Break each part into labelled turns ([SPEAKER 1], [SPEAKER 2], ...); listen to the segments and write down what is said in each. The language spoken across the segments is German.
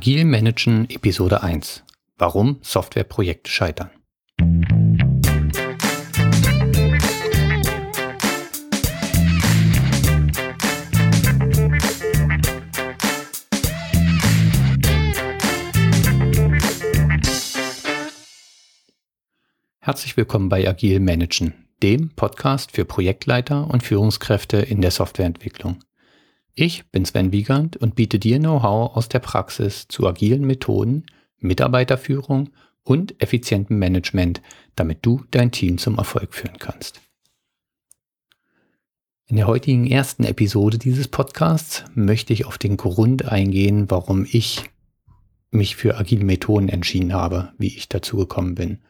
[SPEAKER 1] Agil Managen Episode 1. Warum Softwareprojekte scheitern. Herzlich willkommen bei Agil Managen, dem Podcast für Projektleiter und Führungskräfte in der Softwareentwicklung. Ich bin Sven Wiegand und biete dir Know-how aus der Praxis zu agilen Methoden, Mitarbeiterführung und effizientem Management, damit du dein Team zum Erfolg führen kannst. In der heutigen ersten Episode dieses Podcasts möchte ich auf den Grund eingehen, warum ich mich für agile Methoden entschieden habe, wie ich dazu gekommen bin.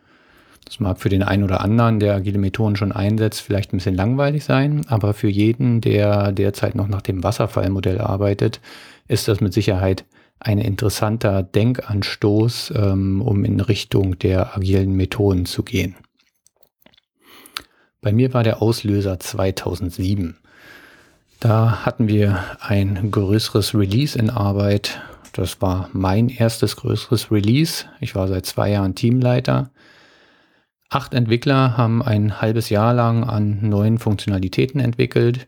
[SPEAKER 1] Das mag für den einen oder anderen, der agile Methoden schon einsetzt, vielleicht ein bisschen langweilig sein, aber für jeden, der derzeit noch nach dem Wasserfallmodell arbeitet, ist das mit Sicherheit ein interessanter Denkanstoß, ähm, um in Richtung der agilen Methoden zu gehen. Bei mir war der Auslöser 2007. Da hatten wir ein größeres Release in Arbeit. Das war mein erstes größeres Release. Ich war seit zwei Jahren Teamleiter Acht Entwickler haben ein halbes Jahr lang an neuen Funktionalitäten entwickelt.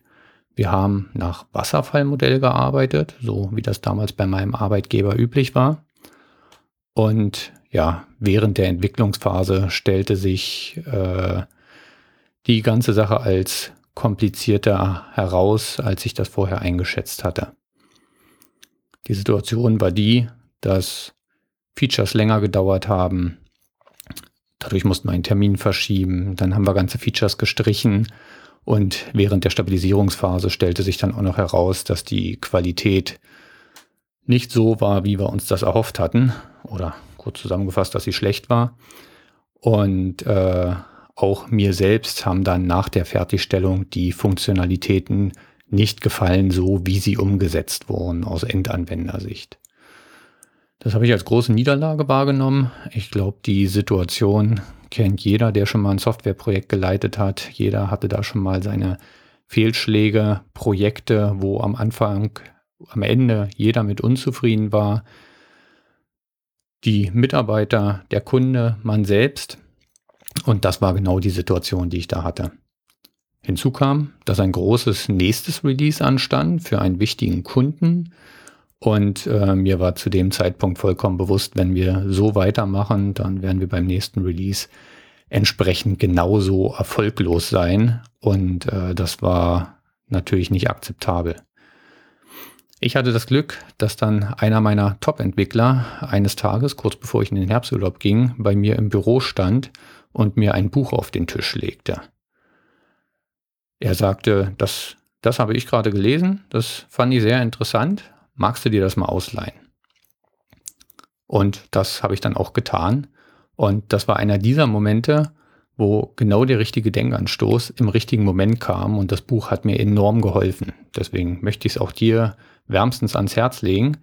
[SPEAKER 1] Wir haben nach Wasserfallmodell gearbeitet, so wie das damals bei meinem Arbeitgeber üblich war. Und ja, während der Entwicklungsphase stellte sich äh, die ganze Sache als komplizierter heraus, als ich das vorher eingeschätzt hatte. Die Situation war die, dass Features länger gedauert haben, Dadurch mussten wir einen Termin verschieben. Dann haben wir ganze Features gestrichen. Und während der Stabilisierungsphase stellte sich dann auch noch heraus, dass die Qualität nicht so war, wie wir uns das erhofft hatten. Oder kurz zusammengefasst, dass sie schlecht war. Und äh, auch mir selbst haben dann nach der Fertigstellung die Funktionalitäten nicht gefallen, so wie sie umgesetzt wurden aus Endanwendersicht. Das habe ich als große Niederlage wahrgenommen. Ich glaube, die Situation kennt jeder, der schon mal ein Softwareprojekt geleitet hat. Jeder hatte da schon mal seine Fehlschläge, Projekte, wo am Anfang, am Ende jeder mit unzufrieden war. Die Mitarbeiter, der Kunde, man selbst. Und das war genau die Situation, die ich da hatte. Hinzu kam, dass ein großes nächstes Release anstand für einen wichtigen Kunden und äh, mir war zu dem Zeitpunkt vollkommen bewusst, wenn wir so weitermachen, dann werden wir beim nächsten Release entsprechend genauso erfolglos sein. Und äh, das war natürlich nicht akzeptabel. Ich hatte das Glück, dass dann einer meiner Top-Entwickler eines Tages, kurz bevor ich in den Herbsturlaub ging, bei mir im Büro stand und mir ein Buch auf den Tisch legte. Er sagte, das, das habe ich gerade gelesen, das fand ich sehr interessant, magst du dir das mal ausleihen? Und das habe ich dann auch getan. Und das war einer dieser Momente, wo genau der richtige Denkanstoß im richtigen Moment kam und das Buch hat mir enorm geholfen. Deswegen möchte ich es auch dir wärmstens ans Herz legen.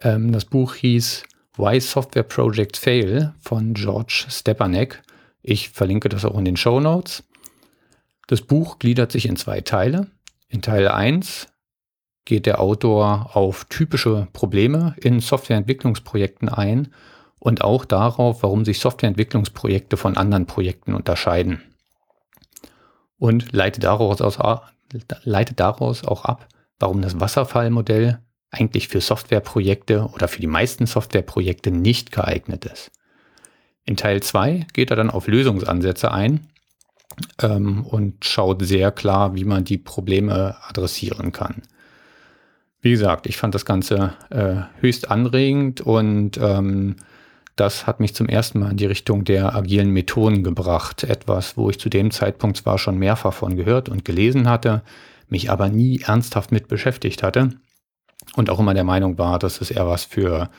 [SPEAKER 1] Ähm, das Buch hieß Why Software Projects Fail von George Stepanek. Ich verlinke das auch in den Show Notes. Das Buch gliedert sich in zwei Teile. In Teil 1 geht der Autor auf typische Probleme in Softwareentwicklungsprojekten ein und auch darauf, warum sich Softwareentwicklungsprojekte von anderen Projekten unterscheiden. Und leitet daraus, aus, leitet daraus auch ab, warum das Wasserfallmodell eigentlich für Softwareprojekte oder für die meisten Softwareprojekte nicht geeignet ist. In Teil 2 geht er dann auf Lösungsansätze ein ähm, und schaut sehr klar, wie man die Probleme adressieren kann. Wie gesagt, ich fand das Ganze äh, höchst anregend und ähm, das hat mich zum ersten Mal in die Richtung der agilen Methoden gebracht. Etwas, wo ich zu dem Zeitpunkt zwar schon mehrfach von gehört und gelesen hatte, mich aber nie ernsthaft mit beschäftigt hatte und auch immer der Meinung war, dass es eher was für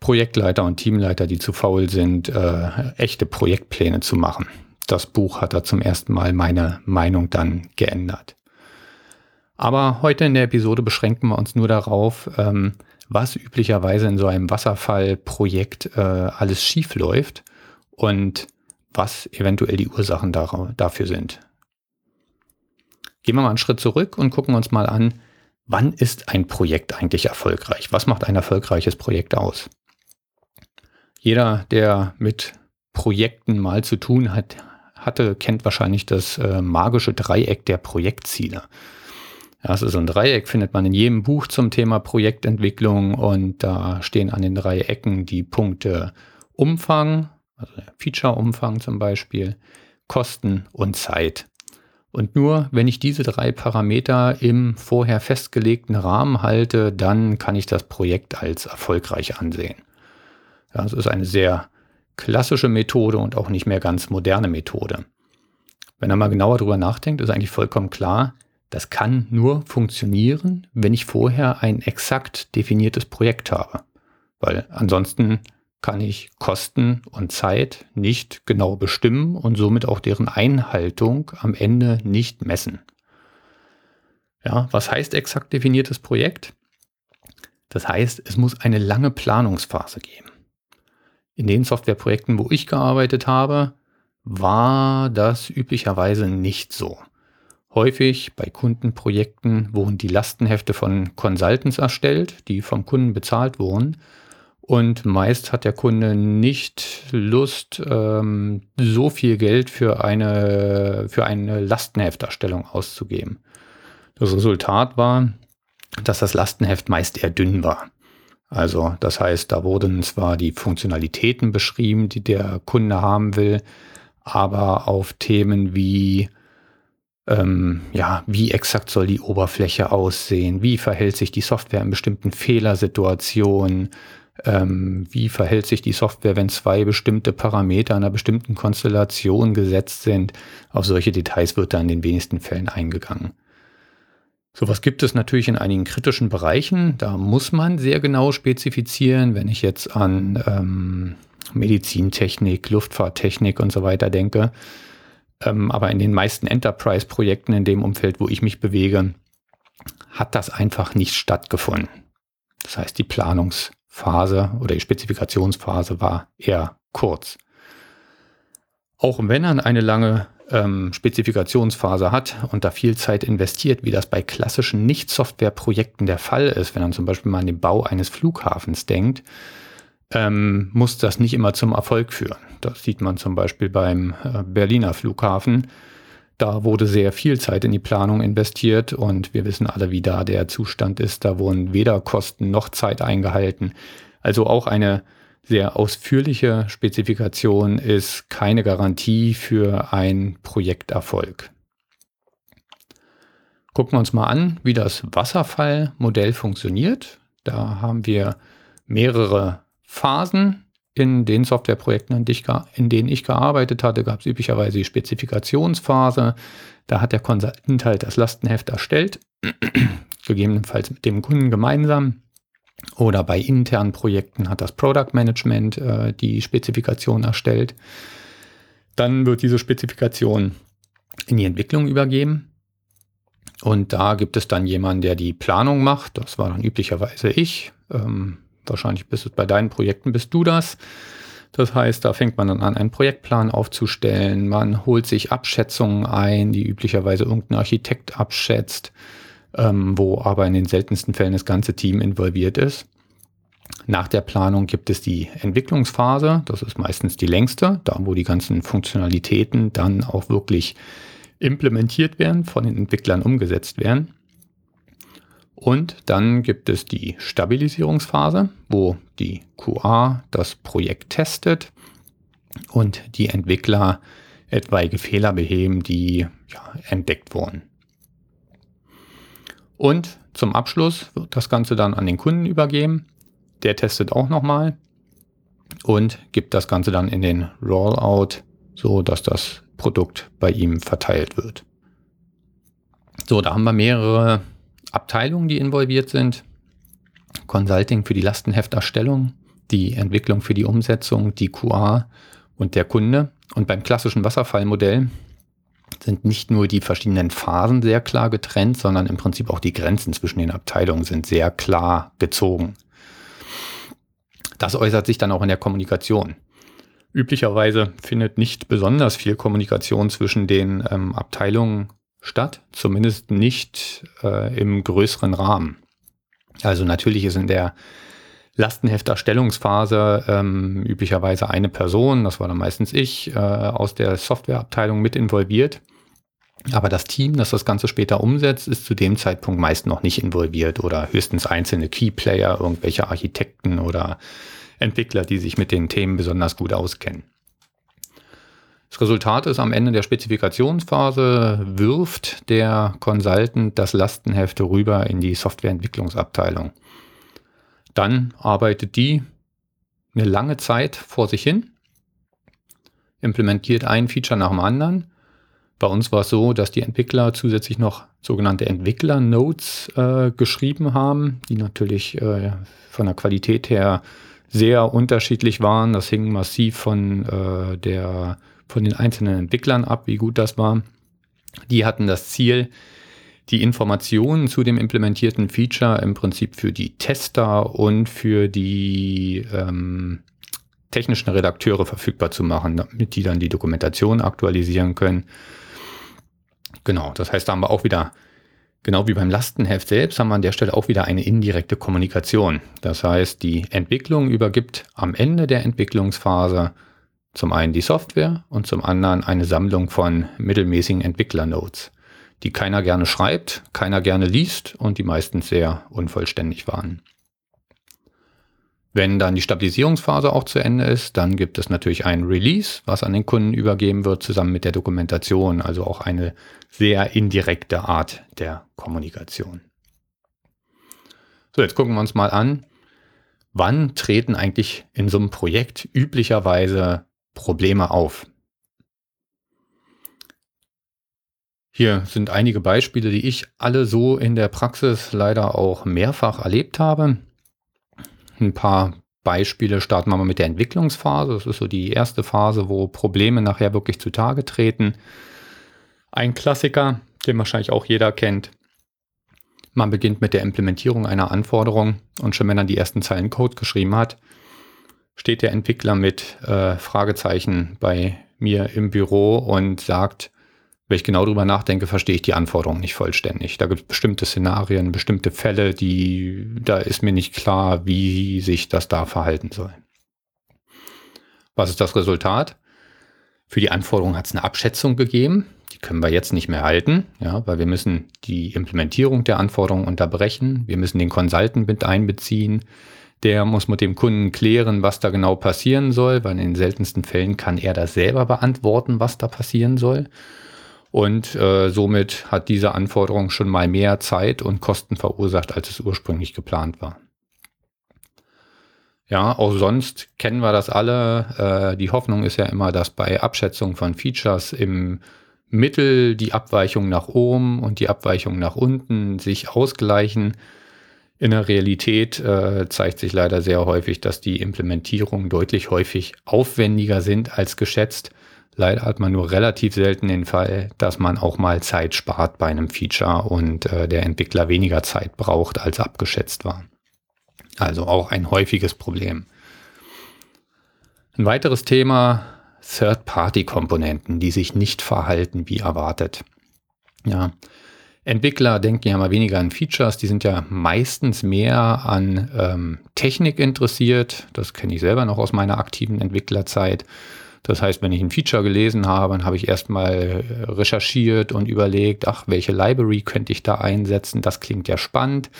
[SPEAKER 1] Projektleiter und Teamleiter, die zu faul sind, äh, echte Projektpläne zu machen. Das Buch hat da zum ersten Mal meine Meinung dann geändert. Aber heute in der Episode beschränken wir uns nur darauf, ähm, was üblicherweise in so einem Wasserfallprojekt äh, alles schief läuft und was eventuell die Ursachen dafür sind. Gehen wir mal einen Schritt zurück und gucken uns mal an, wann ist ein Projekt eigentlich erfolgreich? Was macht ein erfolgreiches Projekt aus? Jeder, der mit Projekten mal zu tun hat, hatte, kennt wahrscheinlich das äh, magische Dreieck der Projektziele. Also so ein Dreieck findet man in jedem Buch zum Thema Projektentwicklung und da stehen an den drei Ecken die Punkte Umfang, also Feature-Umfang zum Beispiel, Kosten und Zeit. Und nur wenn ich diese drei Parameter im vorher festgelegten Rahmen halte, dann kann ich das Projekt als erfolgreich ansehen. Das ist eine sehr klassische Methode und auch nicht mehr ganz moderne Methode. Wenn er mal genauer drüber nachdenkt, ist eigentlich vollkommen klar, das kann nur funktionieren, wenn ich vorher ein exakt definiertes Projekt habe. Weil ansonsten kann ich Kosten und Zeit nicht genau bestimmen und somit auch deren Einhaltung am Ende nicht messen. Ja, was heißt exakt definiertes Projekt? Das heißt, es muss eine lange Planungsphase geben. In den Softwareprojekten, wo ich gearbeitet habe, war das üblicherweise nicht so. Häufig bei Kundenprojekten wurden die Lastenhefte von Consultants erstellt, die vom Kunden bezahlt wurden und meist hat der Kunde nicht Lust, ähm, so viel Geld für eine, für eine Lastenhefterstellung auszugeben. Das Resultat war, dass das Lastenheft meist eher dünn war. Also das heißt, da wurden zwar die Funktionalitäten beschrieben, die der Kunde haben will, aber auf Themen wie ähm, ja, wie exakt soll die Oberfläche aussehen, wie verhält sich die Software in bestimmten Fehlersituationen, ähm, wie verhält sich die Software, wenn zwei bestimmte Parameter einer bestimmten Konstellation gesetzt sind. Auf solche Details wird da in den wenigsten Fällen eingegangen. Sowas gibt es natürlich in einigen kritischen Bereichen. Da muss man sehr genau spezifizieren. Wenn ich jetzt an ähm, Medizintechnik, Luftfahrttechnik und so weiter denke. Ähm, aber in den meisten Enterprise-Projekten in dem Umfeld, wo ich mich bewege, hat das einfach nicht stattgefunden. Das heißt, die Planungs- Phase oder die Spezifikationsphase war eher kurz. Auch wenn er eine lange ähm, Spezifikationsphase hat und da viel Zeit investiert, wie das bei klassischen Nicht-Software-Projekten der Fall ist, wenn man zum Beispiel mal an den Bau eines Flughafens denkt, ähm, muss das nicht immer zum Erfolg führen. Das sieht man zum Beispiel beim äh, Berliner Flughafen. Da wurde sehr viel Zeit in die Planung investiert und wir wissen alle, wie da der Zustand ist. Da wurden weder Kosten noch Zeit eingehalten. Also auch eine sehr ausführliche Spezifikation ist keine Garantie für ein Projekterfolg. Gucken wir uns mal an, wie das Wasserfallmodell funktioniert. Da haben wir mehrere Phasen in den Softwareprojekten, in denen ich gearbeitet hatte, gab es üblicherweise die Spezifikationsphase. Da hat der Consultant halt das Lastenheft erstellt, gegebenenfalls mit dem Kunden gemeinsam. Oder bei internen Projekten hat das Product Management äh, die Spezifikation erstellt. Dann wird diese Spezifikation in die Entwicklung übergeben. Und da gibt es dann jemanden, der die Planung macht. Das war dann üblicherweise ich. Ähm, wahrscheinlich bist es bei deinen Projekten, bist du das. Das heißt, da fängt man dann an, einen Projektplan aufzustellen. Man holt sich Abschätzungen ein, die üblicherweise irgendein Architekt abschätzt, ähm, wo aber in den seltensten Fällen das ganze Team involviert ist. Nach der Planung gibt es die Entwicklungsphase. Das ist meistens die längste, da wo die ganzen Funktionalitäten dann auch wirklich implementiert werden, von den Entwicklern umgesetzt werden. Und dann gibt es die Stabilisierungsphase, wo die QA das Projekt testet und die Entwickler etwaige Fehler beheben, die ja, entdeckt wurden. Und zum Abschluss wird das Ganze dann an den Kunden übergeben. Der testet auch nochmal und gibt das Ganze dann in den Rollout, so dass das Produkt bei ihm verteilt wird. So, da haben wir mehrere Abteilungen, die involviert sind. Consulting für die Lastenhefterstellung, die Entwicklung für die Umsetzung, die QA und der Kunde. Und beim klassischen Wasserfallmodell sind nicht nur die verschiedenen Phasen sehr klar getrennt, sondern im Prinzip auch die Grenzen zwischen den Abteilungen sind sehr klar gezogen. Das äußert sich dann auch in der Kommunikation. Üblicherweise findet nicht besonders viel Kommunikation zwischen den ähm, Abteilungen statt, zumindest nicht äh, im größeren Rahmen. Also natürlich ist in der Lastenhefterstellungsphase ähm, üblicherweise eine Person, das war dann meistens ich, äh, aus der Softwareabteilung mit involviert. Aber das Team, das das Ganze später umsetzt, ist zu dem Zeitpunkt meist noch nicht involviert oder höchstens einzelne Keyplayer, irgendwelche Architekten oder Entwickler, die sich mit den Themen besonders gut auskennen. Das Resultat ist am Ende der Spezifikationsphase wirft der Consultant das Lastenheft rüber in die Softwareentwicklungsabteilung. Dann arbeitet die eine lange Zeit vor sich hin, implementiert ein Feature nach dem anderen. Bei uns war es so, dass die Entwickler zusätzlich noch sogenannte Entwickler-Notes äh, geschrieben haben, die natürlich äh, von der Qualität her sehr unterschiedlich waren. Das hing massiv von äh, der von den einzelnen Entwicklern ab, wie gut das war. Die hatten das Ziel, die Informationen zu dem implementierten Feature im Prinzip für die Tester und für die ähm, technischen Redakteure verfügbar zu machen, damit die dann die Dokumentation aktualisieren können. Genau, das heißt, da haben wir auch wieder, genau wie beim Lastenheft selbst, haben wir an der Stelle auch wieder eine indirekte Kommunikation. Das heißt, die Entwicklung übergibt am Ende der Entwicklungsphase zum einen die Software und zum anderen eine Sammlung von mittelmäßigen Entwicklernotes, die keiner gerne schreibt, keiner gerne liest und die meistens sehr unvollständig waren. Wenn dann die Stabilisierungsphase auch zu Ende ist, dann gibt es natürlich ein Release, was an den Kunden übergeben wird, zusammen mit der Dokumentation, also auch eine sehr indirekte Art der Kommunikation. So, jetzt gucken wir uns mal an, wann treten eigentlich in so einem Projekt üblicherweise Probleme auf. Hier sind einige Beispiele, die ich alle so in der Praxis leider auch mehrfach erlebt habe. Ein paar Beispiele starten wir mal mit der Entwicklungsphase. Das ist so die erste Phase, wo Probleme nachher wirklich zutage treten. Ein Klassiker, den wahrscheinlich auch jeder kennt. Man beginnt mit der Implementierung einer Anforderung und schon wenn er die ersten Zeilen Code geschrieben hat, steht der Entwickler mit äh, Fragezeichen bei mir im Büro und sagt, wenn ich genau drüber nachdenke, verstehe ich die Anforderungen nicht vollständig. Da gibt es bestimmte Szenarien, bestimmte Fälle, die, da ist mir nicht klar, wie sich das da verhalten soll. Was ist das Resultat? Für die Anforderungen hat es eine Abschätzung gegeben. Die können wir jetzt nicht mehr halten, ja, weil wir müssen die Implementierung der Anforderungen unterbrechen. Wir müssen den Consultant mit einbeziehen. Der muss mit dem Kunden klären, was da genau passieren soll, weil in den seltensten Fällen kann er das selber beantworten, was da passieren soll. Und äh, somit hat diese Anforderung schon mal mehr Zeit und Kosten verursacht, als es ursprünglich geplant war. Ja, auch sonst kennen wir das alle. Äh, die Hoffnung ist ja immer, dass bei Abschätzung von Features im Mittel die Abweichung nach oben und die Abweichung nach unten sich ausgleichen. In der Realität äh, zeigt sich leider sehr häufig, dass die Implementierungen deutlich häufig aufwendiger sind als geschätzt. Leider hat man nur relativ selten den Fall, dass man auch mal Zeit spart bei einem Feature und äh, der Entwickler weniger Zeit braucht, als abgeschätzt war. Also auch ein häufiges Problem. Ein weiteres Thema, Third-Party-Komponenten, die sich nicht verhalten wie erwartet. Ja, Entwickler denken ja mal weniger an Features, die sind ja meistens mehr an ähm, Technik interessiert. Das kenne ich selber noch aus meiner aktiven Entwicklerzeit. Das heißt, wenn ich ein Feature gelesen habe, dann habe ich erstmal äh, recherchiert und überlegt, ach, welche Library könnte ich da einsetzen? Das klingt ja spannend.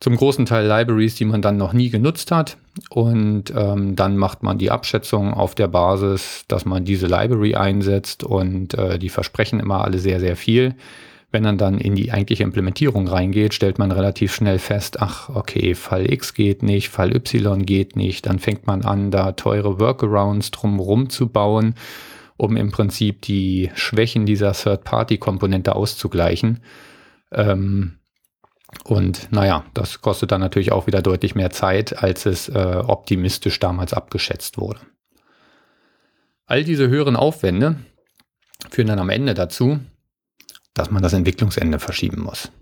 [SPEAKER 1] Zum großen Teil Libraries, die man dann noch nie genutzt hat. Und ähm, dann macht man die Abschätzung auf der Basis, dass man diese Library einsetzt und äh, die versprechen immer alle sehr, sehr viel. Wenn man dann in die eigentliche Implementierung reingeht, stellt man relativ schnell fest, ach, okay, Fall X geht nicht, Fall Y geht nicht. Dann fängt man an, da teure Workarounds drumherum zu bauen, um im Prinzip die Schwächen dieser Third-Party-Komponente auszugleichen. Ähm, und naja, das kostet dann natürlich auch wieder deutlich mehr Zeit, als es äh, optimistisch damals abgeschätzt wurde. All diese höheren Aufwände führen dann am Ende dazu, dass man das Entwicklungsende verschieben muss.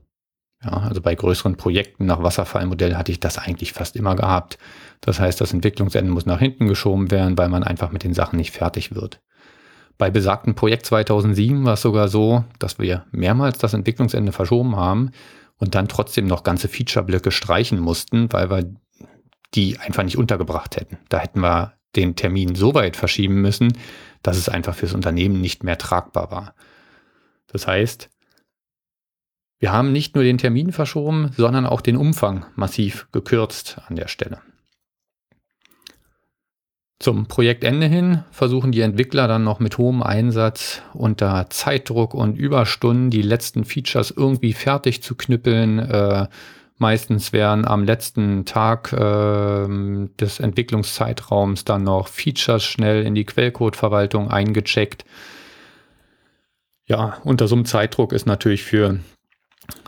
[SPEAKER 1] Ja, also bei größeren Projekten nach Wasserfallmodell hatte ich das eigentlich fast immer gehabt. Das heißt, das Entwicklungsende muss nach hinten geschoben werden, weil man einfach mit den Sachen nicht fertig wird. Bei besagten Projekt 2007 war es sogar so, dass wir mehrmals das Entwicklungsende verschoben haben und dann trotzdem noch ganze Feature-Blöcke streichen mussten, weil wir die einfach nicht untergebracht hätten. Da hätten wir den Termin so weit verschieben müssen, dass es einfach fürs Unternehmen nicht mehr tragbar war. Das heißt, wir haben nicht nur den Termin verschoben, sondern auch den Umfang massiv gekürzt an der Stelle. Zum Projektende hin versuchen die Entwickler dann noch mit hohem Einsatz unter Zeitdruck und Überstunden die letzten Features irgendwie fertig zu knüppeln. Äh, meistens werden am letzten Tag äh, des Entwicklungszeitraums dann noch Features schnell in die Quellcode-Verwaltung eingecheckt. Ja, unter so einem Zeitdruck ist natürlich für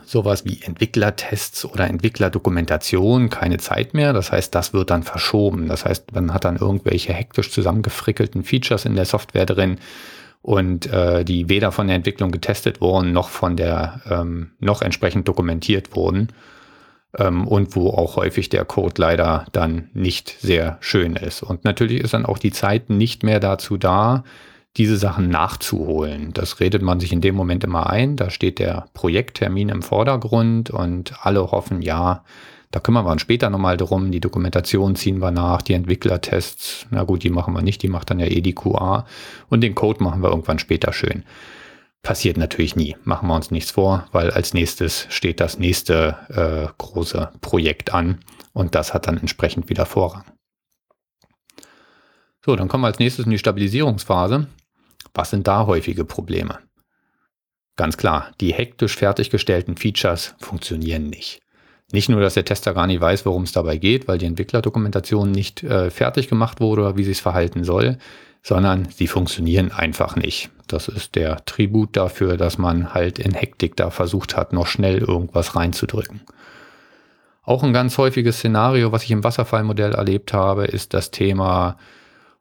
[SPEAKER 1] sowas wie Entwicklertests oder Entwicklerdokumentation keine Zeit mehr. Das heißt, das wird dann verschoben. Das heißt, man hat dann irgendwelche hektisch zusammengefrickelten Features in der Software drin und äh, die weder von der Entwicklung getestet wurden, noch von der ähm, noch entsprechend dokumentiert wurden. Ähm, und wo auch häufig der Code leider dann nicht sehr schön ist. Und natürlich ist dann auch die Zeit nicht mehr dazu da, diese Sachen nachzuholen. Das redet man sich in dem Moment immer ein. Da steht der Projekttermin im Vordergrund und alle hoffen, ja, da kümmern wir uns später nochmal drum. Die Dokumentation ziehen wir nach, die Entwicklertests, na gut, die machen wir nicht, die macht dann ja eh die QA und den Code machen wir irgendwann später schön. Passiert natürlich nie, machen wir uns nichts vor, weil als nächstes steht das nächste äh, große Projekt an und das hat dann entsprechend wieder Vorrang. So, dann kommen wir als nächstes in die Stabilisierungsphase. Was sind da häufige Probleme? Ganz klar, die hektisch fertiggestellten Features funktionieren nicht. Nicht nur, dass der Tester gar nicht weiß, worum es dabei geht, weil die Entwicklerdokumentation nicht äh, fertig gemacht wurde oder wie sie es verhalten soll, sondern sie funktionieren einfach nicht. Das ist der Tribut dafür, dass man halt in Hektik da versucht hat, noch schnell irgendwas reinzudrücken. Auch ein ganz häufiges Szenario, was ich im Wasserfallmodell erlebt habe, ist das Thema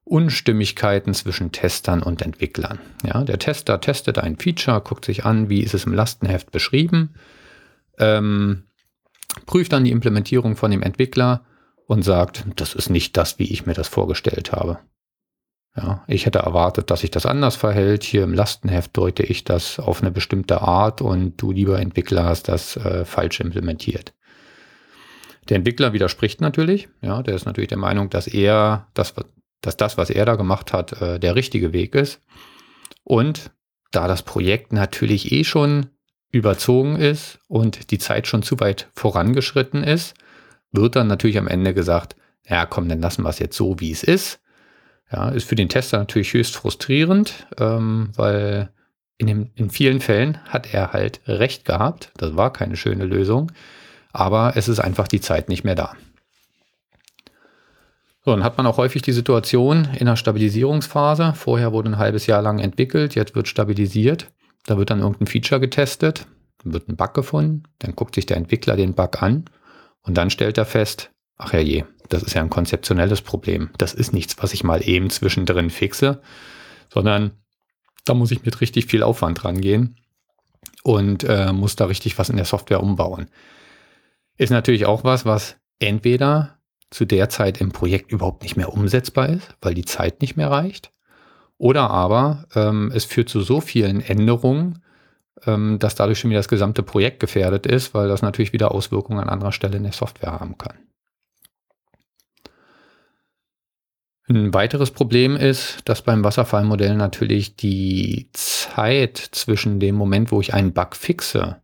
[SPEAKER 1] Unstimmigkeiten zwischen Testern und Entwicklern. Ja, der Tester testet ein Feature, guckt sich an, wie ist es im Lastenheft beschrieben, ähm, prüft dann die Implementierung von dem Entwickler und sagt, das ist nicht das, wie ich mir das vorgestellt habe. Ja, ich hätte erwartet, dass sich das anders verhält. Hier im Lastenheft deute ich das auf eine bestimmte Art und du, lieber Entwickler, hast das äh, falsch implementiert. Der Entwickler widerspricht natürlich. Ja, der ist natürlich der Meinung, dass er das, dass das, was er da gemacht hat, äh, der richtige Weg ist. Und da das Projekt natürlich eh schon überzogen ist und die Zeit schon zu weit vorangeschritten ist, wird dann natürlich am Ende gesagt, ja komm, dann lassen wir es jetzt so, wie es ist. Ja, ist für den Tester natürlich höchst frustrierend, ähm, weil in, dem, in vielen Fällen hat er halt recht gehabt. Das war keine schöne Lösung, aber es ist einfach die Zeit nicht mehr da. So, dann hat man auch häufig die Situation in der Stabilisierungsphase. Vorher wurde ein halbes Jahr lang entwickelt, jetzt wird stabilisiert. Da wird dann irgendein Feature getestet, dann wird ein Bug gefunden, dann guckt sich der Entwickler den Bug an und dann stellt er fest, ach ja je, das ist ja ein konzeptionelles Problem. Das ist nichts, was ich mal eben zwischendrin fixe, sondern da muss ich mit richtig viel Aufwand rangehen und äh, muss da richtig was in der Software umbauen. Ist natürlich auch was, was entweder zu der Zeit im Projekt überhaupt nicht mehr umsetzbar ist, weil die Zeit nicht mehr reicht. Oder aber ähm, es führt zu so vielen Änderungen, ähm, dass dadurch schon wieder das gesamte Projekt gefährdet ist, weil das natürlich wieder Auswirkungen an anderer Stelle in der Software haben kann. Ein weiteres Problem ist, dass beim Wasserfallmodell natürlich die Zeit zwischen dem Moment, wo ich einen Bug fixe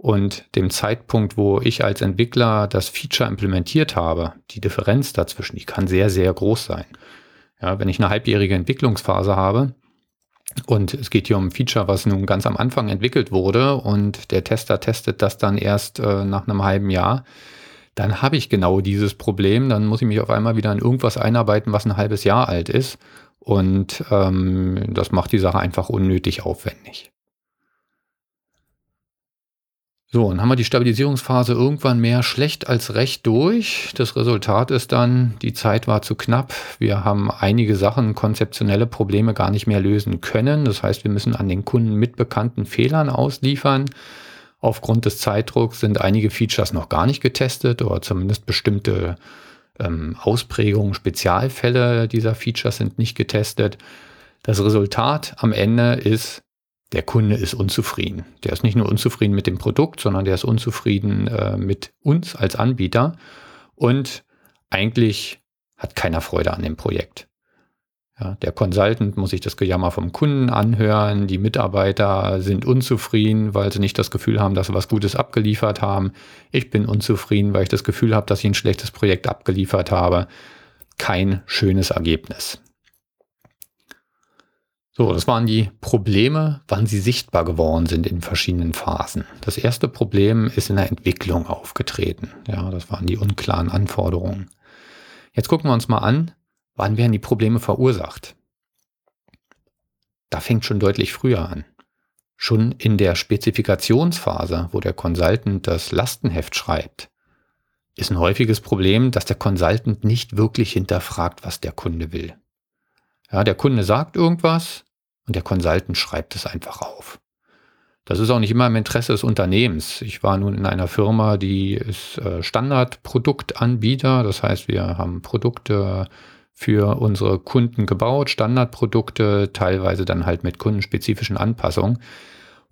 [SPEAKER 1] und dem Zeitpunkt, wo ich als Entwickler das Feature implementiert habe, die Differenz dazwischen, die kann sehr, sehr groß sein. Ja, wenn ich eine halbjährige Entwicklungsphase habe und es geht hier um ein Feature, was nun ganz am Anfang entwickelt wurde und der Tester testet das dann erst äh, nach einem halben Jahr, dann habe ich genau dieses Problem. Dann muss ich mich auf einmal wieder in irgendwas einarbeiten, was ein halbes Jahr alt ist. Und ähm, das macht die Sache einfach unnötig aufwendig. So, dann haben wir die Stabilisierungsphase irgendwann mehr schlecht als recht durch. Das Resultat ist dann, die Zeit war zu knapp. Wir haben einige Sachen, konzeptionelle Probleme gar nicht mehr lösen können. Das heißt, wir müssen an den Kunden mit bekannten Fehlern ausliefern. Aufgrund des Zeitdrucks sind einige Features noch gar nicht getestet oder zumindest bestimmte ähm, Ausprägungen, Spezialfälle dieser Features sind nicht getestet. Das Resultat am Ende ist, der Kunde ist unzufrieden. Der ist nicht nur unzufrieden mit dem Produkt, sondern der ist unzufrieden äh, mit uns als Anbieter. Und eigentlich hat keiner Freude an dem Projekt. Ja, der Consultant muss sich das Gejammer vom Kunden anhören. Die Mitarbeiter sind unzufrieden, weil sie nicht das Gefühl haben, dass sie was Gutes abgeliefert haben. Ich bin unzufrieden, weil ich das Gefühl habe, dass ich ein schlechtes Projekt abgeliefert habe. Kein schönes Ergebnis. So, das waren die Probleme, wann sie sichtbar geworden sind in verschiedenen Phasen. Das erste Problem ist in der Entwicklung aufgetreten. Ja, das waren die unklaren Anforderungen. Jetzt gucken wir uns mal an, Wann werden die Probleme verursacht? Da fängt schon deutlich früher an. Schon in der Spezifikationsphase, wo der Consultant das Lastenheft schreibt, ist ein häufiges Problem, dass der Consultant nicht wirklich hinterfragt, was der Kunde will. Ja, der Kunde sagt irgendwas und der Consultant schreibt es einfach auf. Das ist auch nicht immer im Interesse des Unternehmens. Ich war nun in einer Firma, die ist äh, Standardproduktanbieter. Das heißt, wir haben Produkte für unsere Kunden gebaut, Standardprodukte, teilweise dann halt mit kundenspezifischen Anpassungen.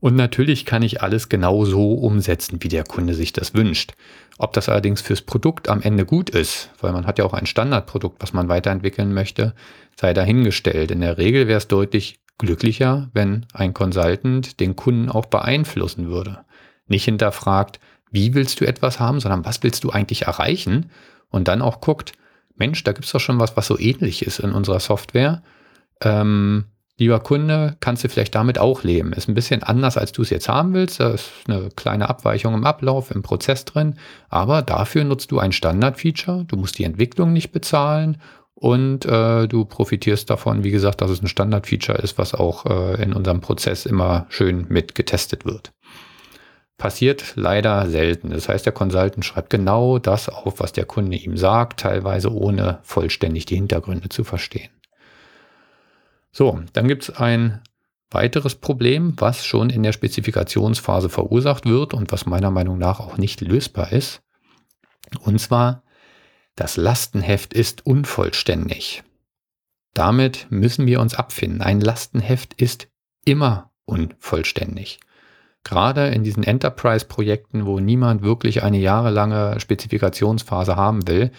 [SPEAKER 1] Und natürlich kann ich alles genau so umsetzen, wie der Kunde sich das wünscht. Ob das allerdings fürs Produkt am Ende gut ist, weil man hat ja auch ein Standardprodukt, was man weiterentwickeln möchte, sei dahingestellt. In der Regel wäre es deutlich glücklicher, wenn ein Consultant den Kunden auch beeinflussen würde. Nicht hinterfragt, wie willst du etwas haben, sondern was willst du eigentlich erreichen? Und dann auch guckt, Mensch, da gibt es doch schon was, was so ähnlich ist in unserer Software. Ähm, lieber Kunde, kannst du vielleicht damit auch leben. Ist ein bisschen anders, als du es jetzt haben willst. Da ist eine kleine Abweichung im Ablauf, im Prozess drin. Aber dafür nutzt du ein Standard-Feature. Du musst die Entwicklung nicht bezahlen und äh, du profitierst davon, wie gesagt, dass es ein Standard-Feature ist, was auch äh, in unserem Prozess immer schön mit getestet wird. Passiert leider selten. Das heißt, der Consultant schreibt genau das auf, was der Kunde ihm sagt, teilweise ohne vollständig die Hintergründe zu verstehen. So, dann gibt es ein weiteres Problem, was schon in der Spezifikationsphase verursacht wird und was meiner Meinung nach auch nicht lösbar ist. Und zwar, das Lastenheft ist unvollständig. Damit müssen wir uns abfinden. Ein Lastenheft ist immer unvollständig. Gerade in diesen Enterprise-Projekten, wo niemand wirklich eine jahrelange Spezifikationsphase haben will.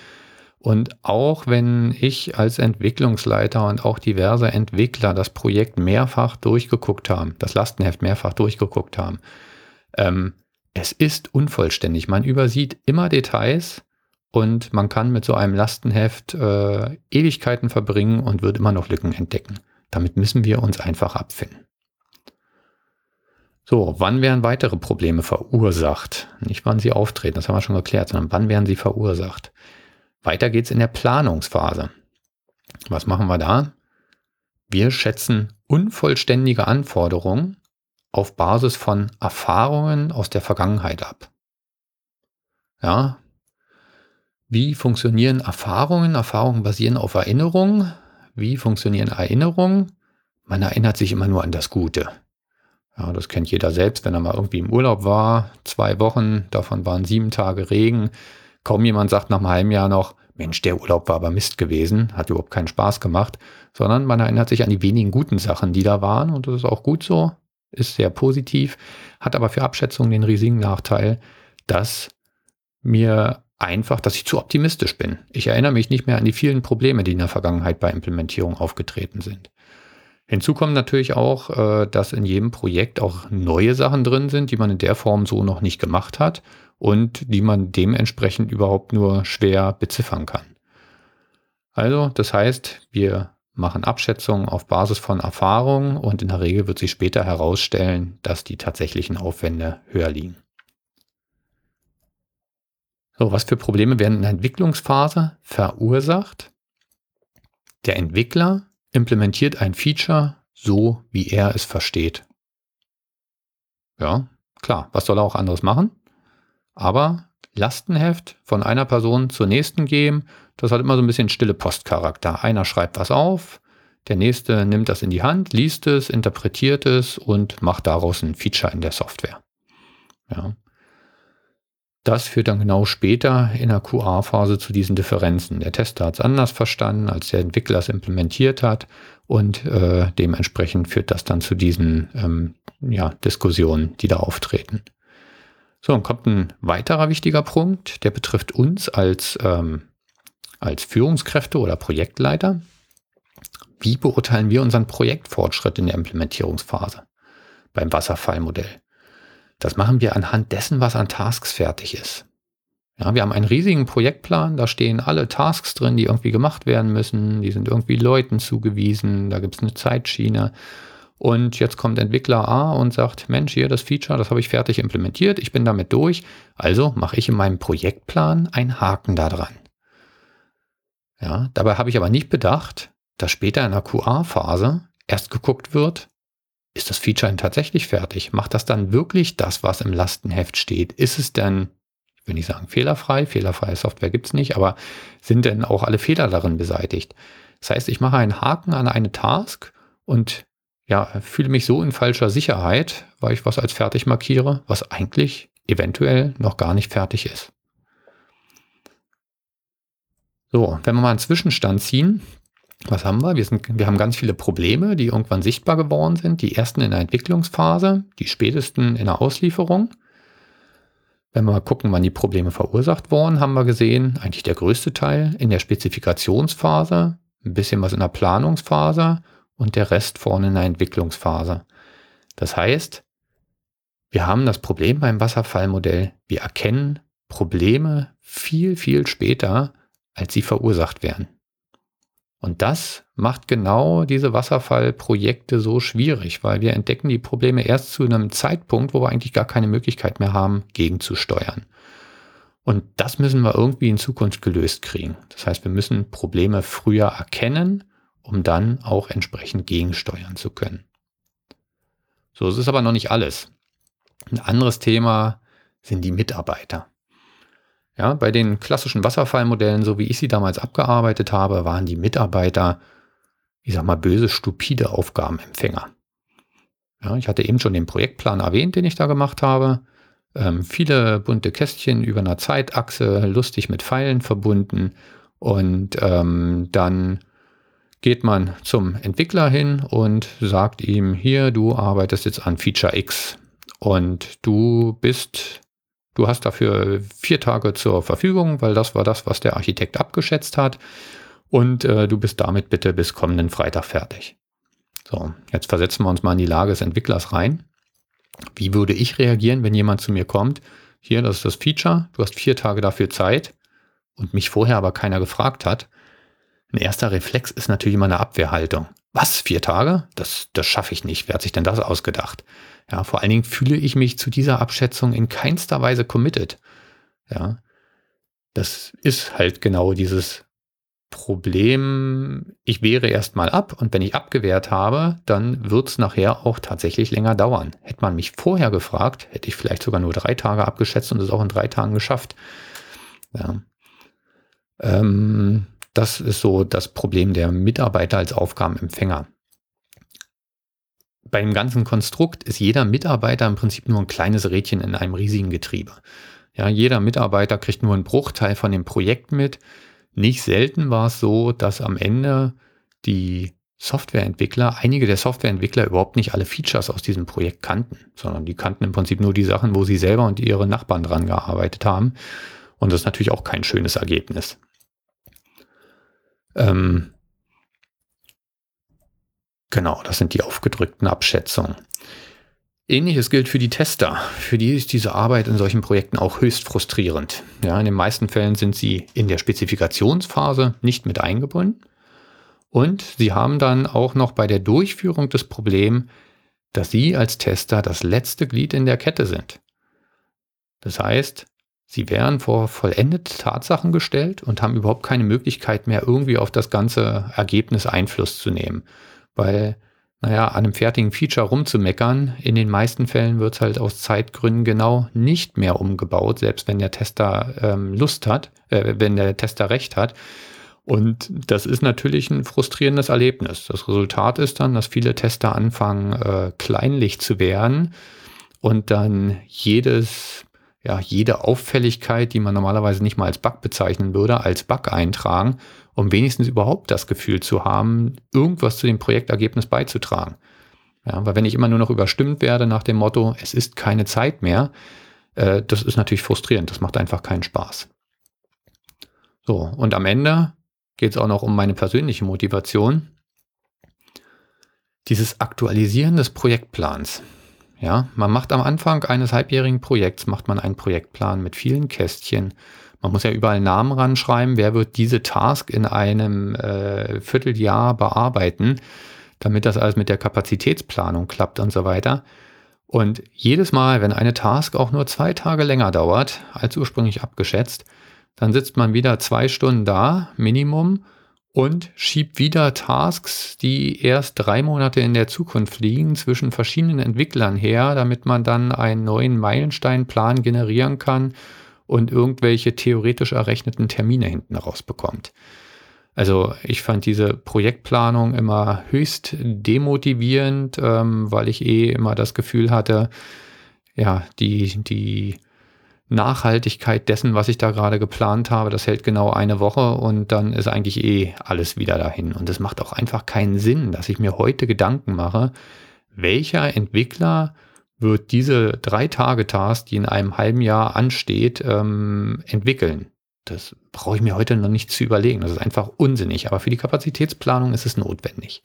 [SPEAKER 1] Und auch wenn ich als Entwicklungsleiter und auch diverse Entwickler das Projekt mehrfach durchgeguckt haben, das Lastenheft mehrfach durchgeguckt haben, ähm, es ist unvollständig. Man übersieht immer Details und man kann mit so einem Lastenheft äh, Ewigkeiten verbringen und wird immer noch Lücken entdecken. Damit müssen wir uns einfach abfinden. So, wann werden weitere Probleme verursacht? Nicht wann sie auftreten, das haben wir schon geklärt, sondern wann werden sie verursacht? Weiter geht's in der Planungsphase. Was machen wir da? Wir schätzen unvollständige Anforderungen auf Basis von Erfahrungen aus der Vergangenheit ab. Ja. Wie funktionieren Erfahrungen? Erfahrungen basieren auf Erinnerungen. Wie funktionieren Erinnerungen? Man erinnert sich immer nur an das Gute. Ja, das kennt jeder selbst, wenn er mal irgendwie im Urlaub war. Zwei Wochen, davon waren sieben Tage Regen. Kaum jemand sagt nach einem halben Jahr noch, Mensch, der Urlaub war aber Mist gewesen, hat überhaupt keinen Spaß gemacht, sondern man erinnert sich an die wenigen guten Sachen, die da waren und das ist auch gut so, ist sehr positiv, hat aber für Abschätzung den riesigen Nachteil, dass mir einfach, dass ich zu optimistisch bin. Ich erinnere mich nicht mehr an die vielen Probleme, die in der Vergangenheit bei Implementierung aufgetreten sind. Hinzu kommt natürlich auch, äh, dass in jedem Projekt auch neue Sachen drin sind, die man in der Form so noch nicht gemacht hat und die man dementsprechend überhaupt nur schwer beziffern kann. Also, das heißt, wir machen Abschätzungen auf Basis von Erfahrungen und in der Regel wird sich später herausstellen, dass die tatsächlichen Aufwände höher liegen. So, was für Probleme werden in der Entwicklungsphase verursacht? Der Entwickler implementiert ein Feature so, wie er es versteht. Ja, klar, was soll er auch anderes machen? Aber Lastenheft von einer Person zur nächsten geben, das hat immer so ein bisschen stille Postcharakter. Einer schreibt was auf, der nächste nimmt das in die Hand, liest es, interpretiert es und macht daraus ein Feature in der Software. Ja. Das führt dann genau später in der QA-Phase zu diesen Differenzen. Der Tester hat es anders verstanden, als der Entwickler es implementiert hat und äh, dementsprechend führt das dann zu diesen ähm, ja, Diskussionen, die da auftreten. So, dann kommt ein weiterer wichtiger Punkt, der betrifft uns als, ähm, als Führungskräfte oder Projektleiter. Wie beurteilen wir unseren Projektfortschritt in der Implementierungsphase beim Wasserfallmodell? Das machen wir anhand dessen, was an Tasks fertig ist. Ja, wir haben einen riesigen Projektplan, da stehen alle Tasks drin, die irgendwie gemacht werden müssen, die sind irgendwie Leuten zugewiesen, da gibt es eine Zeitschiene. Und jetzt kommt Entwickler A und sagt, Mensch, hier das Feature, das habe ich fertig implementiert, ich bin damit durch, also mache ich in meinem Projektplan einen Haken da dran. Ja, dabei habe ich aber nicht bedacht, dass später in der QA-Phase erst geguckt wird, ist das Feature denn tatsächlich fertig? Macht das dann wirklich das, was im Lastenheft steht? Ist es denn, ich will nicht sagen fehlerfrei, fehlerfreie Software gibt es nicht, aber sind denn auch alle Fehler darin beseitigt? Das heißt, ich mache einen Haken an eine Task und ja, fühle mich so in falscher Sicherheit, weil ich was als fertig markiere, was eigentlich eventuell noch gar nicht fertig ist. So, wenn wir mal einen Zwischenstand ziehen, was haben wir? Wir, sind, wir haben ganz viele Probleme, die irgendwann sichtbar geworden sind. Die ersten in der Entwicklungsphase, die spätesten in der Auslieferung. Wenn wir mal gucken, wann die Probleme verursacht wurden, haben wir gesehen, eigentlich der größte Teil in der Spezifikationsphase, ein bisschen was in der Planungsphase und der Rest vorne in der Entwicklungsphase. Das heißt, wir haben das Problem beim Wasserfallmodell, wir erkennen Probleme viel, viel später, als sie verursacht werden. Und das macht genau diese Wasserfallprojekte so schwierig, weil wir entdecken die Probleme erst zu einem Zeitpunkt, wo wir eigentlich gar keine Möglichkeit mehr haben, gegenzusteuern. Und das müssen wir irgendwie in Zukunft gelöst kriegen. Das heißt, wir müssen Probleme früher erkennen, um dann auch entsprechend gegensteuern zu können. So, es ist aber noch nicht alles. Ein anderes Thema sind die Mitarbeiter. Ja, bei den klassischen Wasserfallmodellen, so wie ich sie damals abgearbeitet habe, waren die Mitarbeiter, ich sag mal, böse, stupide Aufgabenempfänger. Ja, ich hatte eben schon den Projektplan erwähnt, den ich da gemacht habe. Ähm, viele bunte Kästchen über einer Zeitachse, lustig mit Pfeilen verbunden. Und ähm, dann geht man zum Entwickler hin und sagt ihm, hier, du arbeitest jetzt an Feature X und du bist Du hast dafür vier Tage zur Verfügung, weil das war das, was der Architekt abgeschätzt hat. Und äh, du bist damit bitte bis kommenden Freitag fertig. So, jetzt versetzen wir uns mal in die Lage des Entwicklers rein. Wie würde ich reagieren, wenn jemand zu mir kommt? Hier, das ist das Feature, du hast vier Tage dafür Zeit und mich vorher aber keiner gefragt hat. Ein erster Reflex ist natürlich immer eine Abwehrhaltung. Was? Vier Tage? Das, das schaffe ich nicht. Wer hat sich denn das ausgedacht? Ja, vor allen Dingen fühle ich mich zu dieser Abschätzung in keinster Weise committed. Ja, das ist halt genau dieses Problem. Ich wehre erstmal ab und wenn ich abgewehrt habe, dann wird es nachher auch tatsächlich länger dauern. Hätte man mich vorher gefragt, hätte ich vielleicht sogar nur drei Tage abgeschätzt und es auch in drei Tagen geschafft. Ja. Ähm, das ist so das Problem der Mitarbeiter als Aufgabenempfänger beim ganzen Konstrukt ist jeder Mitarbeiter im Prinzip nur ein kleines Rädchen in einem riesigen Getriebe. Ja, jeder Mitarbeiter kriegt nur einen Bruchteil von dem Projekt mit. Nicht selten war es so, dass am Ende die Softwareentwickler, einige der Softwareentwickler überhaupt nicht alle Features aus diesem Projekt kannten, sondern die kannten im Prinzip nur die Sachen, wo sie selber und ihre Nachbarn dran gearbeitet haben. Und das ist natürlich auch kein schönes Ergebnis. Ähm, Genau, das sind die aufgedrückten Abschätzungen. Ähnliches gilt für die Tester. Für die ist diese Arbeit in solchen Projekten auch höchst frustrierend. Ja, in den meisten Fällen sind sie in der Spezifikationsphase nicht mit eingebunden. Und sie haben dann auch noch bei der Durchführung das Problem, dass sie als Tester das letzte Glied in der Kette sind. Das heißt, sie werden vor vollendete Tatsachen gestellt und haben überhaupt keine Möglichkeit mehr, irgendwie auf das ganze Ergebnis Einfluss zu nehmen weil, naja, an einem fertigen Feature rumzumeckern, in den meisten Fällen wird es halt aus Zeitgründen genau nicht mehr umgebaut, selbst wenn der Tester ähm, Lust hat, äh, wenn der Tester recht hat. Und das ist natürlich ein frustrierendes Erlebnis. Das Resultat ist dann, dass viele Tester anfangen, äh, kleinlich zu werden und dann jedes ja, jede Auffälligkeit, die man normalerweise nicht mal als Bug bezeichnen würde, als Bug eintragen, um wenigstens überhaupt das Gefühl zu haben, irgendwas zu dem Projektergebnis beizutragen. Ja, weil wenn ich immer nur noch überstimmt werde nach dem Motto, es ist keine Zeit mehr, äh, das ist natürlich frustrierend, das macht einfach keinen Spaß. So, und am Ende geht es auch noch um meine persönliche Motivation. Dieses Aktualisieren des Projektplans. Ja, man macht am Anfang eines halbjährigen Projekts, macht man einen Projektplan mit vielen Kästchen. Man muss ja überall Namen ranschreiben, wer wird diese Task in einem äh, Vierteljahr bearbeiten, damit das alles mit der Kapazitätsplanung klappt und so weiter. Und jedes Mal, wenn eine Task auch nur zwei Tage länger dauert, als ursprünglich abgeschätzt, dann sitzt man wieder zwei Stunden da, Minimum, und schiebt wieder Tasks, die erst drei Monate in der Zukunft liegen, zwischen verschiedenen Entwicklern her, damit man dann einen neuen Meilensteinplan generieren kann und irgendwelche theoretisch errechneten Termine hinten rausbekommt. Also ich fand diese Projektplanung immer höchst demotivierend, ähm, weil ich eh immer das Gefühl hatte, ja, die, die Nachhaltigkeit dessen, was ich da gerade geplant habe, das hält genau eine Woche und dann ist eigentlich eh alles wieder dahin. Und es macht auch einfach keinen Sinn, dass ich mir heute Gedanken mache, welcher Entwickler wird diese drei Tage Task, die in einem halben Jahr ansteht, ähm, entwickeln. Das brauche ich mir heute noch nicht zu überlegen. Das ist einfach unsinnig. Aber für die Kapazitätsplanung ist es notwendig.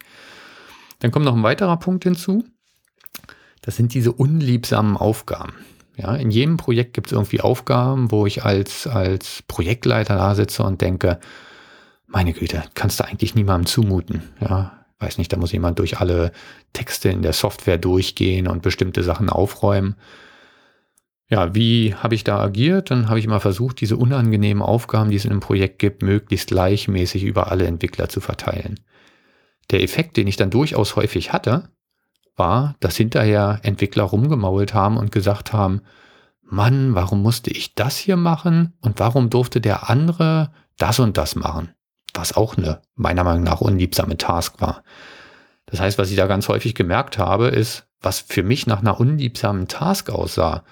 [SPEAKER 1] Dann kommt noch ein weiterer Punkt hinzu. Das sind diese unliebsamen Aufgaben. Ja, in jedem Projekt gibt es irgendwie Aufgaben, wo ich als, als Projektleiter da sitze und denke, meine Güte, kannst du eigentlich niemandem zumuten. Ja, weiß nicht, da muss jemand durch alle Texte in der Software durchgehen und bestimmte Sachen aufräumen. Ja, wie habe ich da agiert? Dann habe ich immer versucht, diese unangenehmen Aufgaben, die es in einem Projekt gibt, möglichst gleichmäßig über alle Entwickler zu verteilen. Der Effekt, den ich dann durchaus häufig hatte, war, dass hinterher Entwickler rumgemault haben und gesagt haben, Mann, warum musste ich das hier machen und warum durfte der andere das und das machen? Was auch eine meiner Meinung nach unliebsame Task war. Das heißt, was ich da ganz häufig gemerkt habe, ist, was für mich nach einer unliebsamen Task aussah,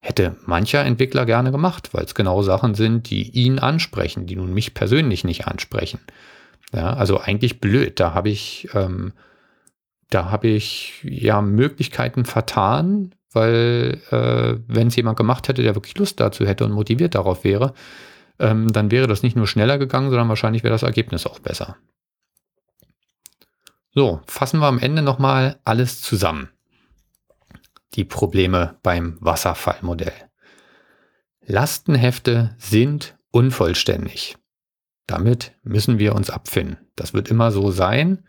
[SPEAKER 1] hätte mancher Entwickler gerne gemacht, weil es genau Sachen sind, die ihn ansprechen, die nun mich persönlich nicht ansprechen. Ja, also eigentlich blöd. Da habe ich ähm, da habe ich ja Möglichkeiten vertan, weil äh, wenn es jemand gemacht hätte, der wirklich Lust dazu hätte und motiviert darauf wäre, ähm, dann wäre das nicht nur schneller gegangen, sondern wahrscheinlich wäre das Ergebnis auch besser. So, fassen wir am Ende nochmal alles zusammen. Die Probleme beim Wasserfallmodell. Lastenhefte sind unvollständig. Damit müssen wir uns abfinden. Das wird immer so sein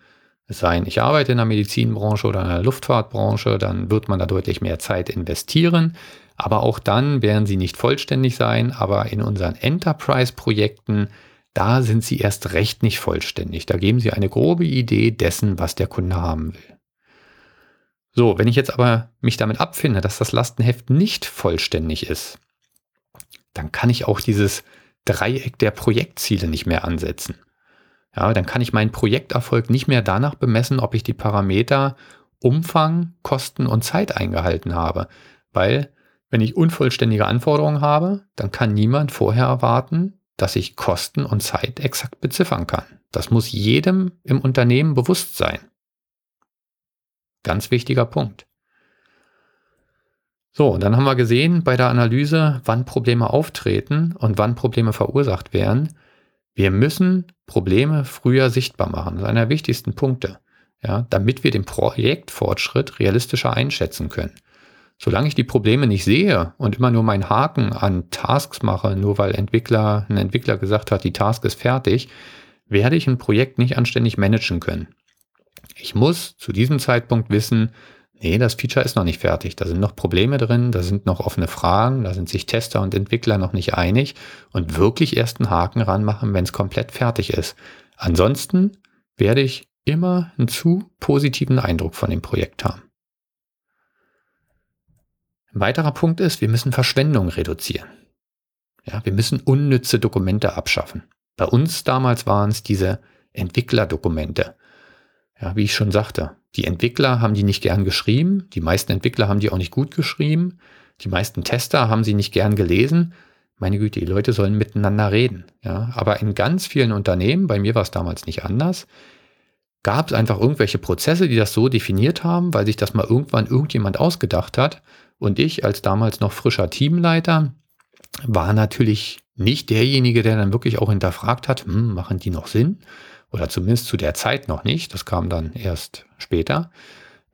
[SPEAKER 1] es sei denn, ich arbeite in der Medizinbranche oder in der Luftfahrtbranche, dann wird man da deutlich mehr Zeit investieren. Aber auch dann werden sie nicht vollständig sein. Aber in unseren Enterprise-Projekten, da sind sie erst recht nicht vollständig. Da geben sie eine grobe Idee dessen, was der Kunde haben will. So, wenn ich jetzt aber mich damit abfinde, dass das Lastenheft nicht vollständig ist, dann kann ich auch dieses Dreieck der Projektziele nicht mehr ansetzen. Ja, dann kann ich meinen Projekterfolg nicht mehr danach bemessen, ob ich die Parameter Umfang, Kosten und Zeit eingehalten habe. Weil, wenn ich unvollständige Anforderungen habe, dann kann niemand vorher erwarten, dass ich Kosten und Zeit exakt beziffern kann. Das muss jedem im Unternehmen bewusst sein. Ganz wichtiger Punkt. So, dann haben wir gesehen bei der Analyse, wann Probleme auftreten und wann Probleme verursacht werden. Wir müssen Probleme früher sichtbar machen. Das ist einer der wichtigsten Punkte, ja, damit wir den Projektfortschritt realistischer einschätzen können. Solange ich die Probleme nicht sehe und immer nur meinen Haken an Tasks mache, nur weil Entwickler, ein Entwickler gesagt hat, die Task ist fertig, werde ich ein Projekt nicht anständig managen können. Ich muss zu diesem Zeitpunkt wissen, nee, das Feature ist noch nicht fertig. Da sind noch Probleme drin, da sind noch offene Fragen, da sind sich Tester und Entwickler noch nicht einig und wirklich erst einen Haken ranmachen, wenn es komplett fertig ist. Ansonsten werde ich immer einen zu positiven Eindruck von dem Projekt haben. Ein weiterer Punkt ist, wir müssen Verschwendung reduzieren. Ja, wir müssen unnütze Dokumente abschaffen. Bei uns damals waren es diese Entwicklerdokumente. Ja, wie ich schon sagte, die Entwickler haben die nicht gern geschrieben. Die meisten Entwickler haben die auch nicht gut geschrieben. Die meisten Tester haben sie nicht gern gelesen. Meine Güte, die Leute sollen miteinander reden. Ja, aber in ganz vielen Unternehmen, bei mir war es damals nicht anders, gab es einfach irgendwelche Prozesse, die das so definiert haben, weil sich das mal irgendwann irgendjemand ausgedacht hat. Und ich als damals noch frischer Teamleiter war natürlich nicht derjenige, der dann wirklich auch hinterfragt hat, hm, machen die noch Sinn? Oder zumindest zu der Zeit noch nicht. Das kam dann erst später.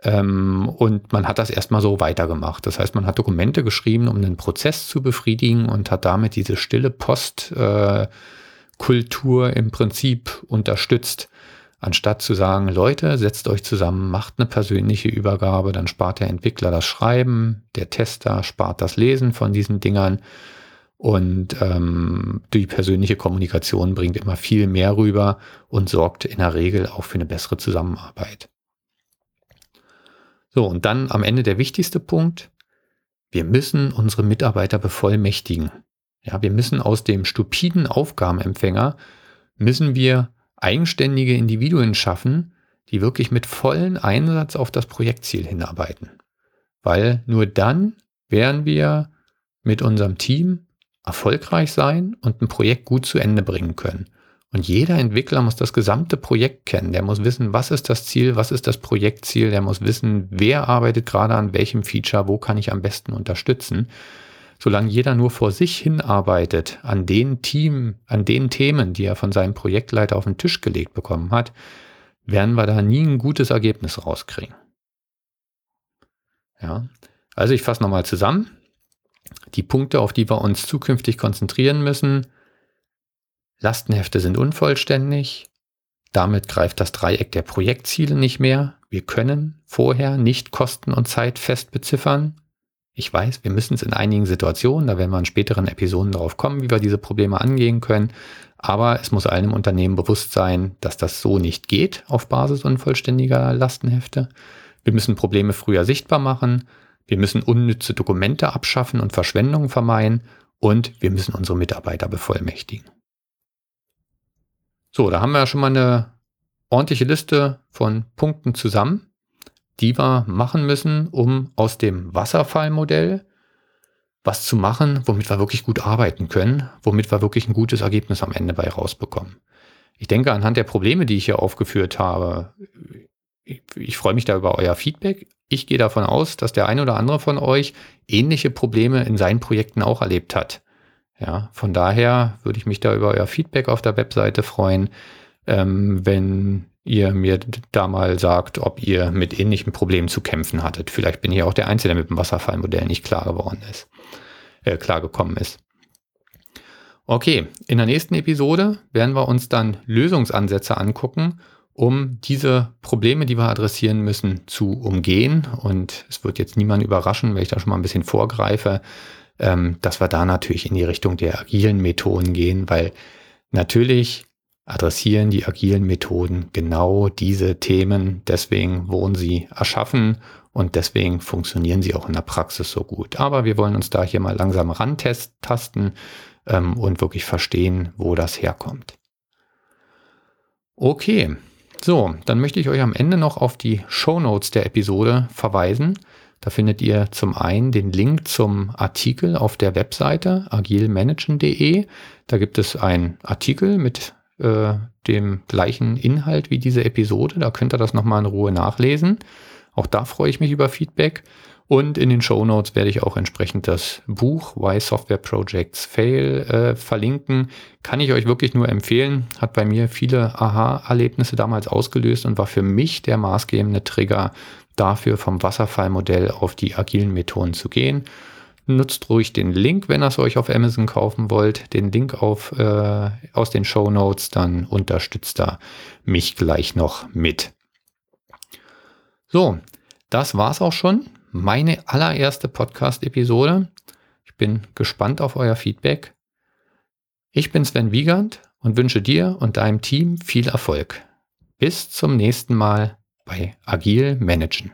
[SPEAKER 1] Ähm, und man hat das erstmal so weitergemacht. Das heißt, man hat Dokumente geschrieben, um einen Prozess zu befriedigen und hat damit diese stille Postkultur äh, im Prinzip unterstützt. Anstatt zu sagen, Leute, setzt euch zusammen, macht eine persönliche Übergabe, dann spart der Entwickler das Schreiben, der Tester spart das Lesen von diesen Dingern und ähm, die persönliche Kommunikation bringt immer viel mehr rüber und sorgt in der Regel auch für eine bessere Zusammenarbeit. So, und dann am Ende der wichtigste Punkt. Wir müssen unsere Mitarbeiter bevollmächtigen. Ja, wir müssen aus dem stupiden Aufgabenempfänger, müssen wir eigenständige Individuen schaffen, die wirklich mit vollen Einsatz auf das Projektziel hinarbeiten. Weil nur dann werden wir mit unserem Team erfolgreich sein und ein Projekt gut zu Ende bringen können. Und jeder Entwickler muss das gesamte Projekt kennen. Der muss wissen, was ist das Ziel, was ist das Projektziel. Der muss wissen, wer arbeitet gerade an welchem Feature, wo kann ich am besten unterstützen. Solange jeder nur vor sich hinarbeitet an den Team, an den Themen, die er von seinem Projektleiter auf den Tisch gelegt bekommen hat, werden wir da nie ein gutes Ergebnis rauskriegen. Ja, also ich fasse nochmal zusammen die Punkte, auf die wir uns zukünftig konzentrieren müssen. Lastenhefte sind unvollständig. Damit greift das Dreieck der Projektziele nicht mehr. Wir können vorher nicht Kosten und Zeit fest beziffern. Ich weiß, wir müssen es in einigen Situationen, da werden wir in späteren Episoden darauf kommen, wie wir diese Probleme angehen können. Aber es muss im Unternehmen bewusst sein, dass das so nicht geht auf Basis unvollständiger Lastenhefte. Wir müssen Probleme früher sichtbar machen. Wir müssen unnütze Dokumente abschaffen und Verschwendungen vermeiden und wir müssen unsere Mitarbeiter bevollmächtigen. So, da haben wir ja schon mal eine ordentliche Liste von Punkten zusammen, die wir machen müssen, um aus dem Wasserfallmodell was zu machen, womit wir wirklich gut arbeiten können, womit wir wirklich ein gutes Ergebnis am Ende bei rausbekommen. Ich denke, anhand der Probleme, die ich hier aufgeführt habe, ich, freue mich da über euer Feedback. Ich gehe davon aus, dass der eine oder andere von euch ähnliche Probleme in seinen Projekten auch erlebt hat. Ja, von daher würde ich mich da über euer Feedback auf der Webseite freuen, ähm, wenn ihr mir da mal sagt, ob ihr mit ähnlichen Problemen zu kämpfen hattet. Vielleicht bin ich auch der Einzige, der mit dem Wasserfallmodell nicht klar geworden ist, äh, klar gekommen ist. Okay, in der nächsten Episode werden wir uns dann Lösungsansätze angucken um diese Probleme, die wir adressieren müssen, zu umgehen. Und es wird jetzt niemand überraschen, wenn ich da schon mal ein bisschen vorgreife, ähm, dass wir da natürlich in die Richtung der agilen Methoden gehen, weil natürlich adressieren die agilen Methoden genau diese Themen. Deswegen wurden sie erschaffen und deswegen funktionieren sie auch in der Praxis so gut. Aber wir wollen uns da hier mal langsam rantasten ähm, und wirklich verstehen, wo das herkommt. Okay, so, dann möchte ich euch am Ende noch auf die Show Notes der Episode verweisen. Da findet ihr zum einen den Link zum Artikel auf der Webseite agilmanagen.de. Da gibt es einen Artikel mit äh, dem gleichen Inhalt wie diese Episode. Da könnt ihr das nochmal in Ruhe nachlesen. Auch da freue ich mich über Feedback. Und in den Show Notes werde ich auch entsprechend das Buch Why Software Projects Fail äh, verlinken. Kann ich euch wirklich nur empfehlen. Hat bei mir viele Aha-Erlebnisse damals ausgelöst und war für mich der maßgebende Trigger dafür, vom Wasserfallmodell auf die agilen Methoden zu gehen. Nutzt ruhig den Link, wenn ihr es euch auf Amazon kaufen wollt. Den Link auf, äh, aus den Show Notes, dann unterstützt er mich gleich noch mit. So, das war's auch schon meine allererste Podcast-Episode. Ich bin gespannt auf euer Feedback. Ich bin Sven Wiegand und wünsche dir und deinem Team viel Erfolg. Bis zum nächsten Mal bei Agil Managen.